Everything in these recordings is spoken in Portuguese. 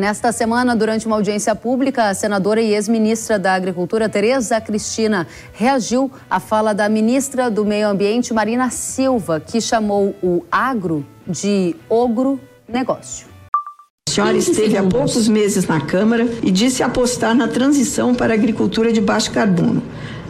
nesta semana, durante uma audiência pública, a senadora e ex-ministra da Agricultura, Tereza Cristina, reagiu à fala da ministra do Meio Ambiente, Marina Silva, que chamou o agro de ogro negócio. A senhora esteve há poucos meses na Câmara e disse apostar na transição para a agricultura de baixo carbono.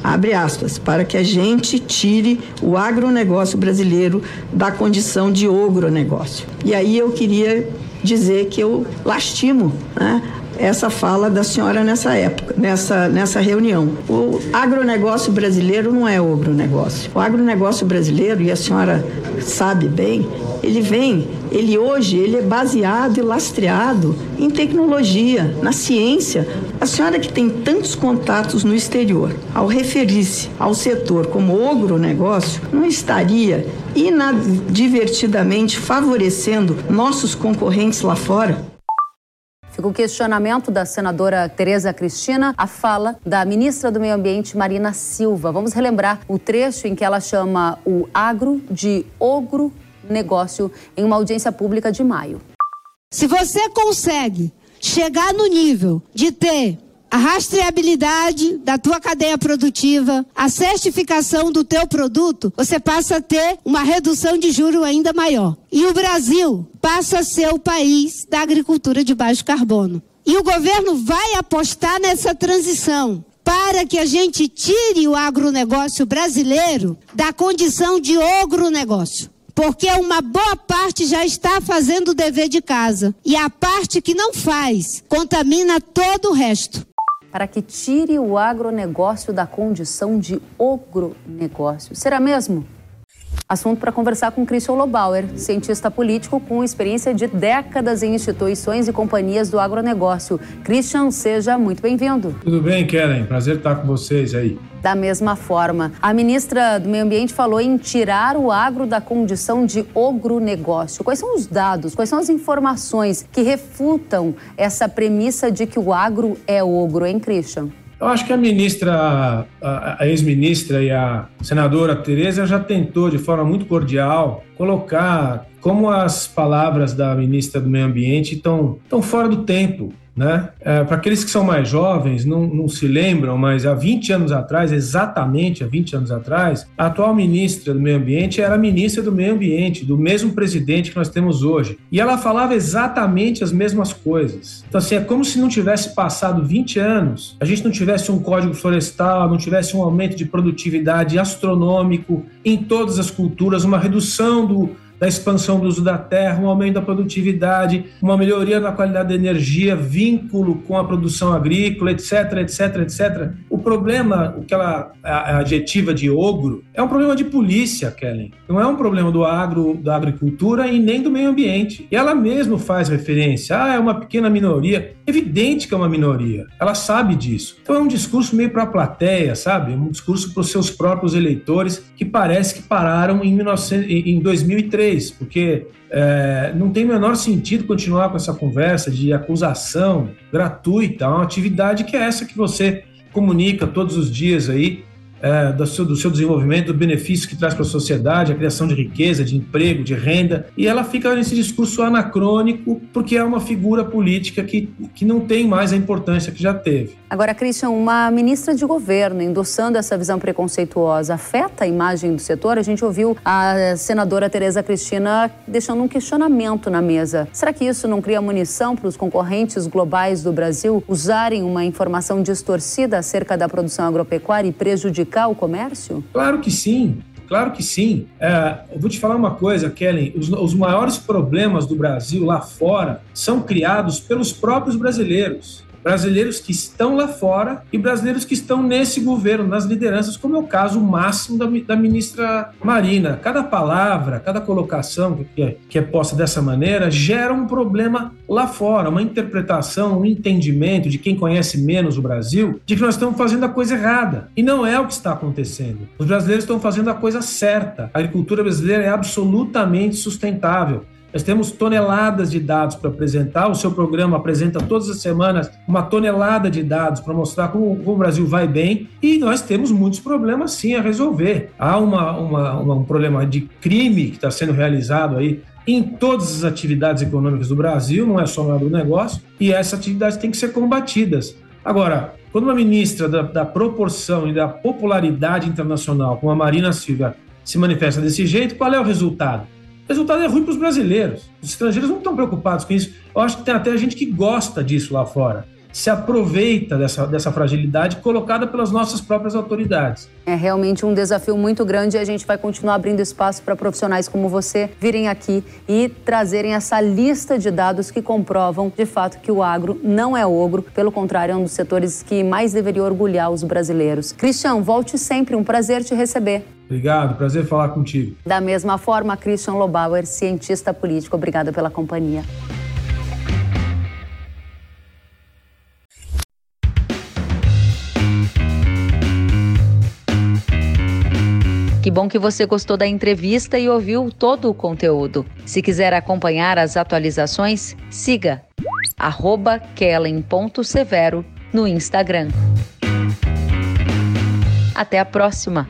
Abre aspas, para que a gente tire o agronegócio brasileiro da condição de ogronegócio. E aí eu queria dizer que eu lastimo né, essa fala da senhora nessa época, nessa, nessa reunião. O agronegócio brasileiro não é agronegócio. O agronegócio brasileiro, e a senhora sabe bem, ele vem, ele hoje, ele é baseado e lastreado em tecnologia, na ciência. A senhora que tem tantos contatos no exterior, ao referir-se ao setor como agronegócio, não estaria inadvertidamente favorecendo nossos concorrentes lá fora? Fica o questionamento da senadora Tereza Cristina, a fala da ministra do Meio Ambiente, Marina Silva. Vamos relembrar o trecho em que ela chama o agro de ogro negócio em uma audiência pública de maio. Se você consegue chegar no nível de ter a rastreabilidade da tua cadeia produtiva, a certificação do teu produto, você passa a ter uma redução de juro ainda maior. E o Brasil passa a ser o país da agricultura de baixo carbono. E o governo vai apostar nessa transição para que a gente tire o agronegócio brasileiro da condição de ogronegócio porque uma boa parte já está fazendo o dever de casa e a parte que não faz contamina todo o resto para que tire o agronegócio da condição de ogronegócio. Será mesmo? Assunto para conversar com Christian Lobauer, cientista político com experiência de décadas em instituições e companhias do agronegócio. Christian, seja muito bem-vindo. Tudo bem, Kellen? Prazer estar com vocês aí. Da mesma forma, a ministra do Meio Ambiente falou em tirar o agro da condição de ogronegócio. Quais são os dados, quais são as informações que refutam essa premissa de que o agro é ogro, hein, Christian? Eu acho que a ministra, a, ex-ministra e a senadora Tereza já tentou, de forma muito cordial, colocar como as palavras da ministra do Meio Ambiente estão, estão fora do tempo. Né? É, Para aqueles que são mais jovens, não, não, se lembram, mas há 20 anos atrás, exatamente há 20 anos atrás, a atual ministra do Meio Ambiente era ministra do Meio Ambiente, do mesmo presidente que nós temos hoje. E ela falava exatamente as mesmas coisas. Então, assim, é como se não tivesse passado 20 anos, a gente não tivesse um código florestal, não tivesse um aumento de produtividade astronômico em todas as culturas, uma redução do da expansão do uso da terra, um aumento da produtividade, uma melhoria na qualidade da energia, vínculo com a produção agrícola, etc, etc, etc. O problema, o que ela adjetiva de ogro, é um problema de polícia, Kellen. Não é um problema do agro, da agricultura e nem do meio ambiente. E ela mesma faz referência, ah, é uma pequena minoria. Evidente que é uma minoria. Ela sabe disso. Então é um discurso meio para a plateia, sabe? É um discurso para os seus próprios eleitores que parece que pararam em, 19, em 2003 porque é, não tem menor sentido continuar com essa conversa de acusação gratuita, uma atividade que é essa que você comunica todos os dias aí é, do, seu, do seu desenvolvimento, do benefício que traz para a sociedade, a criação de riqueza, de emprego, de renda, e ela fica nesse discurso anacrônico porque é uma figura política que, que não tem mais a importância que já teve. Agora, Christian, uma ministra de governo endossando essa visão preconceituosa afeta a imagem do setor? A gente ouviu a senadora Tereza Cristina deixando um questionamento na mesa. Será que isso não cria munição para os concorrentes globais do Brasil usarem uma informação distorcida acerca da produção agropecuária e prejudicar o comércio? Claro que sim. Claro que sim. É, eu vou te falar uma coisa, Kellen. Os, os maiores problemas do Brasil lá fora são criados pelos próprios brasileiros brasileiros que estão lá fora e brasileiros que estão nesse governo, nas lideranças, como é o caso máximo da, da ministra Marina. Cada palavra, cada colocação que é, que é posta dessa maneira gera um problema lá fora, uma interpretação, um entendimento de quem conhece menos o Brasil, de que nós estamos fazendo a coisa errada. E não é o que está acontecendo. Os brasileiros estão fazendo a coisa certa. A agricultura brasileira é absolutamente sustentável. Nós temos toneladas de dados para apresentar. O seu programa apresenta todas as semanas uma tonelada de dados para mostrar como, como, o Brasil vai bem. E nós temos muitos problemas sim a resolver. Há uma, uma, uma um problema de crime que está sendo realizado aí em todas as atividades econômicas do Brasil, não é só no agronegócio, e essas atividades têm que ser combatidas. Agora, quando uma ministra da, da proporção e da popularidade internacional, como a Marina Silva, se manifesta desse jeito, qual é o resultado? Resultado é ruim para os brasileiros. Os estrangeiros não estão preocupados com isso. Eu acho que tem até gente que gosta disso lá fora se aproveita dessa, dessa fragilidade colocada pelas nossas próprias autoridades. É realmente um desafio muito grande e a gente vai continuar abrindo espaço para profissionais como você virem aqui e trazerem essa lista de dados que comprovam de fato que o agro não é ogro, pelo contrário, é um dos setores que mais deveria orgulhar os brasileiros. Cristian, volte sempre, um prazer te receber. Obrigado, prazer falar contigo. Da mesma forma, Christian Lobauer, cientista político, obrigada pela companhia. Que bom que você gostou da entrevista e ouviu todo o conteúdo. Se quiser acompanhar as atualizações, siga kellen.severo no Instagram. Até a próxima!